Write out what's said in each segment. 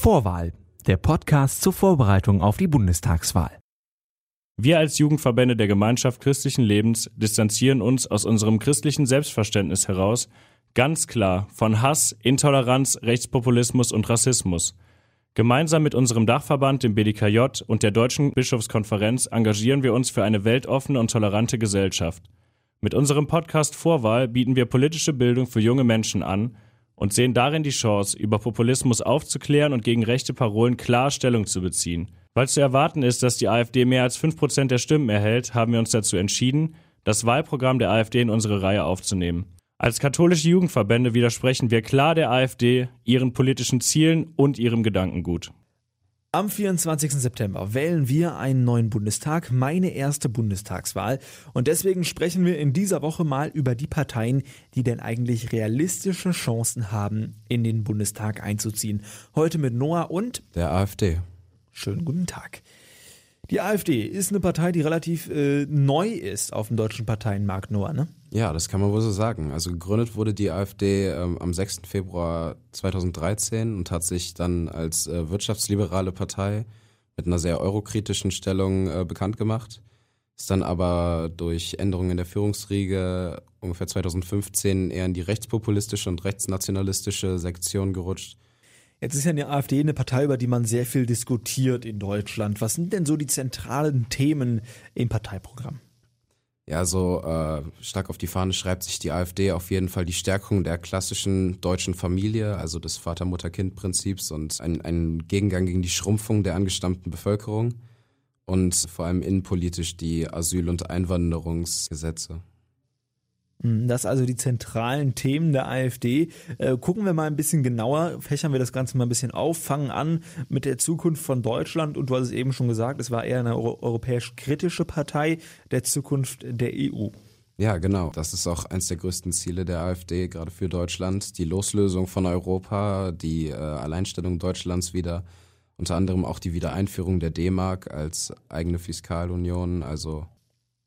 Vorwahl, der Podcast zur Vorbereitung auf die Bundestagswahl. Wir als Jugendverbände der Gemeinschaft christlichen Lebens distanzieren uns aus unserem christlichen Selbstverständnis heraus ganz klar von Hass, Intoleranz, Rechtspopulismus und Rassismus. Gemeinsam mit unserem Dachverband, dem BDKJ und der Deutschen Bischofskonferenz engagieren wir uns für eine weltoffene und tolerante Gesellschaft. Mit unserem Podcast Vorwahl bieten wir politische Bildung für junge Menschen an und sehen darin die Chance, über Populismus aufzuklären und gegen rechte Parolen klar Stellung zu beziehen. Weil zu erwarten ist, dass die AfD mehr als 5% der Stimmen erhält, haben wir uns dazu entschieden, das Wahlprogramm der AfD in unsere Reihe aufzunehmen. Als katholische Jugendverbände widersprechen wir klar der AfD, ihren politischen Zielen und ihrem Gedankengut. Am 24. September wählen wir einen neuen Bundestag, meine erste Bundestagswahl. Und deswegen sprechen wir in dieser Woche mal über die Parteien, die denn eigentlich realistische Chancen haben, in den Bundestag einzuziehen. Heute mit Noah und der AfD. Schönen guten Tag. Die AfD ist eine Partei, die relativ äh, neu ist auf dem deutschen Parteienmarkt, Noah, ne? Ja, das kann man wohl so sagen. Also gegründet wurde die AfD ähm, am 6. Februar 2013 und hat sich dann als äh, wirtschaftsliberale Partei mit einer sehr eurokritischen Stellung äh, bekannt gemacht. Ist dann aber durch Änderungen der Führungsriege ungefähr 2015 eher in die rechtspopulistische und rechtsnationalistische Sektion gerutscht Jetzt ist ja die AfD eine Partei, über die man sehr viel diskutiert in Deutschland. Was sind denn so die zentralen Themen im Parteiprogramm? Ja, so äh, stark auf die Fahne schreibt sich die AfD auf jeden Fall die Stärkung der klassischen deutschen Familie, also des Vater-Mutter-Kind-Prinzips und ein, ein Gegengang gegen die Schrumpfung der angestammten Bevölkerung und vor allem innenpolitisch die Asyl- und Einwanderungsgesetze. Hm, das also die zentralen Themen der AfD. Äh, gucken wir mal ein bisschen genauer, fächern wir das Ganze mal ein bisschen auf, fangen an mit der Zukunft von Deutschland. Und du hast es eben schon gesagt, es war eher eine europäisch kritische Partei der Zukunft der EU. Ja, genau. Das ist auch eines der größten Ziele der AfD, gerade für Deutschland. Die Loslösung von Europa, die äh, Alleinstellung Deutschlands wieder, unter anderem auch die Wiedereinführung der D-Mark als eigene Fiskalunion. Also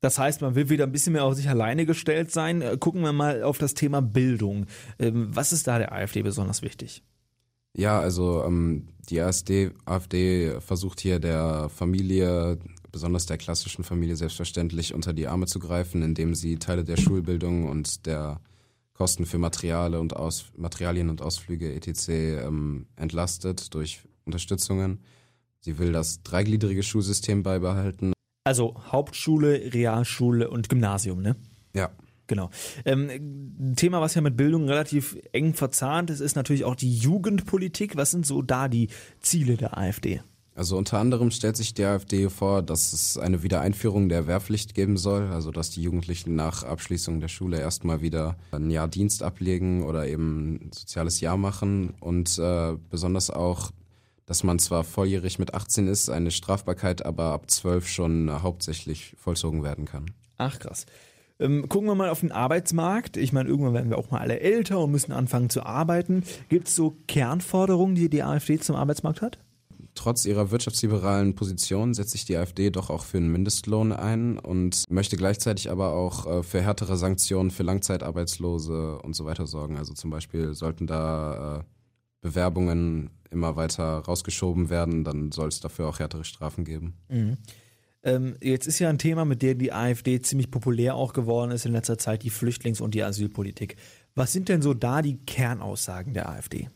das heißt, man will wieder ein bisschen mehr auf sich alleine gestellt sein. Äh, gucken wir mal auf das Thema Bildung. Ähm, was ist da der AfD besonders wichtig? Ja, also ähm, die AfD, AfD versucht hier der Familie, besonders der klassischen Familie, selbstverständlich unter die Arme zu greifen, indem sie Teile der Schulbildung und der Kosten für Materiale und Aus, Materialien und Ausflüge etc. Ähm, entlastet durch Unterstützungen. Sie will das dreigliedrige Schulsystem beibehalten also Hauptschule, Realschule und Gymnasium, ne? Ja. Genau. Ähm, ein Thema, was ja mit Bildung relativ eng verzahnt ist, ist natürlich auch die Jugendpolitik. Was sind so da die Ziele der AfD? Also unter anderem stellt sich die AfD vor, dass es eine Wiedereinführung der Wehrpflicht geben soll, also dass die Jugendlichen nach Abschließung der Schule erstmal wieder ein Jahr Dienst ablegen oder eben ein soziales Jahr machen und äh, besonders auch dass man zwar volljährig mit 18 ist, eine Strafbarkeit aber ab 12 schon hauptsächlich vollzogen werden kann. Ach krass. Ähm, gucken wir mal auf den Arbeitsmarkt. Ich meine, irgendwann werden wir auch mal alle älter und müssen anfangen zu arbeiten. Gibt es so Kernforderungen, die die AfD zum Arbeitsmarkt hat? Trotz ihrer wirtschaftsliberalen Position setzt sich die AfD doch auch für einen Mindestlohn ein und möchte gleichzeitig aber auch äh, für härtere Sanktionen für Langzeitarbeitslose und so weiter sorgen. Also zum Beispiel sollten da äh, Bewerbungen immer weiter rausgeschoben werden, dann soll es dafür auch härtere Strafen geben. Mhm. Ähm, jetzt ist ja ein Thema, mit dem die AfD ziemlich populär auch geworden ist in letzter Zeit, die Flüchtlings- und die Asylpolitik. Was sind denn so da die Kernaussagen der AfD?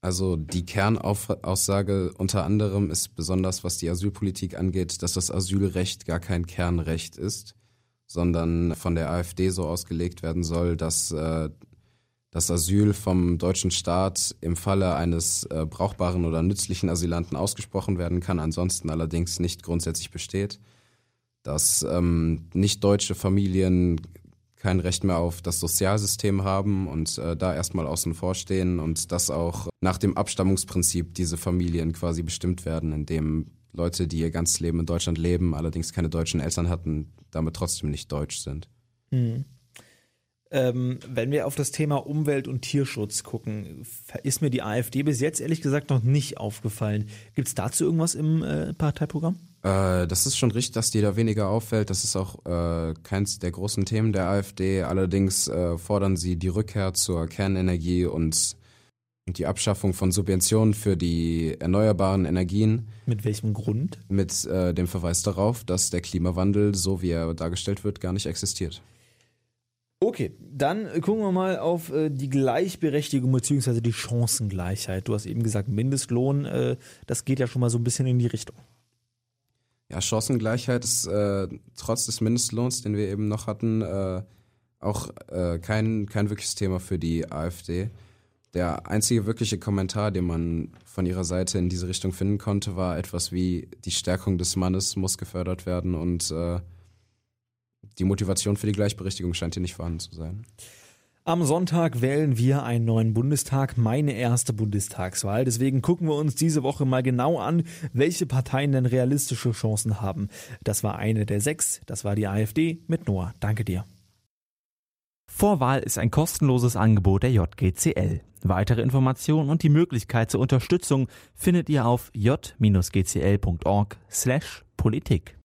Also die Kernaussage unter anderem ist besonders, was die Asylpolitik angeht, dass das Asylrecht gar kein Kernrecht ist, sondern von der AfD so ausgelegt werden soll, dass äh, das Asyl vom deutschen Staat im Falle eines äh, brauchbaren oder nützlichen Asylanten ausgesprochen werden kann, ansonsten allerdings nicht grundsätzlich besteht, dass ähm, nicht deutsche Familien kein Recht mehr auf das Sozialsystem haben und äh, da erstmal außen vor stehen und dass auch nach dem Abstammungsprinzip diese Familien quasi bestimmt werden, indem Leute, die ihr ganzes Leben in Deutschland leben, allerdings keine deutschen Eltern hatten, damit trotzdem nicht deutsch sind. Mhm. Ähm, wenn wir auf das Thema Umwelt- und Tierschutz gucken, ist mir die AfD bis jetzt ehrlich gesagt noch nicht aufgefallen. Gibt es dazu irgendwas im äh, Parteiprogramm? Äh, das ist schon richtig, dass die da weniger auffällt. Das ist auch äh, keins der großen Themen der AfD. Allerdings äh, fordern sie die Rückkehr zur Kernenergie und Und die Abschaffung von Subventionen für die erneuerbaren Energien. Mit welchem Grund? Mit äh, dem Verweis darauf, dass der Klimawandel, so wie er dargestellt wird, gar nicht existiert. Okay, dann gucken wir mal auf äh, die Gleichberechtigung bzw. die Chancengleichheit. Du hast eben gesagt, Mindestlohn, äh, das geht ja schon mal so ein bisschen in die Richtung. Ja, Chancengleichheit ist äh, trotz des Mindestlohns, den wir eben noch hatten, äh, auch äh, kein, kein wirkliches Thema für die AfD. Der einzige wirkliche Kommentar, den man von ihrer Seite in diese Richtung finden konnte, war etwas wie die Stärkung des Mannes muss gefördert werden und äh, die Motivation für die Gleichberechtigung scheint hier nicht vorhanden zu sein. Am Sonntag wählen wir einen neuen Bundestag, meine erste Bundestagswahl. Deswegen gucken wir uns diese Woche mal genau an, welche Parteien denn realistische Chancen haben. Das war eine der sechs, das war die AfD mit Noah. Danke dir. Vorwahl ist ein kostenloses Angebot der JGCL. Weitere Informationen und die Möglichkeit zur Unterstützung findet ihr auf j-gcl.org/politik.